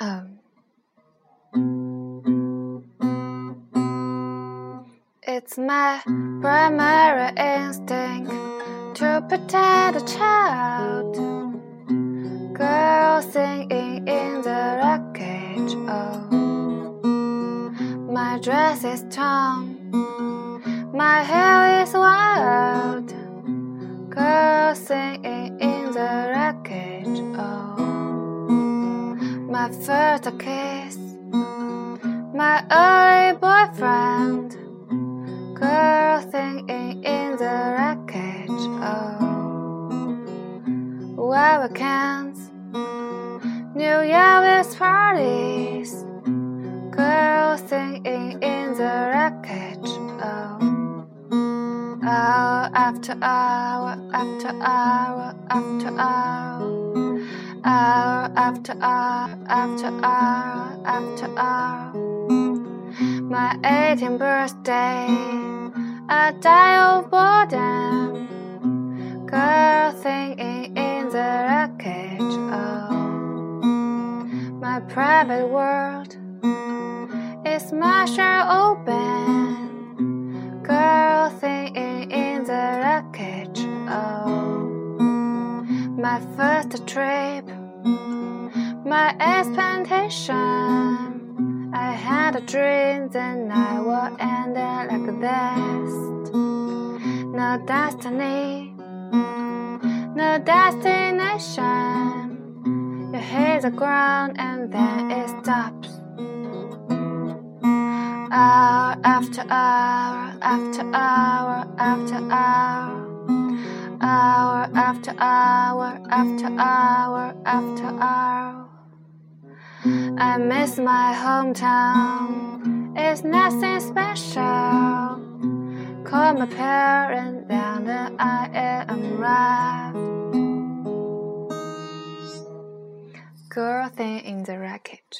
Um, it's my primary instinct to protect a child. Girl singing in the wreckage. Oh, my dress is torn, my hair my first kiss, my early boyfriend, girl singing in the wreckage. Oh, where weekends, New Year's parties, girl singing in the wreckage. Oh, hour after hour after hour after hour hour after hour after hour after hour. My 18th birthday, I die of boredom. Girl singing in the wreckage. Oh, my private world is much open. Girl singing in the wreckage. Oh my first trip, my expectation. I had a dream that I would end it like this. No destiny, no destination. You hit the ground and then it stops. Hour after hour after hour after hour hour after hour after hour after hour. I miss my hometown, it's nothing special. Call my parents, then I am arrived. Girl thing in the wreckage.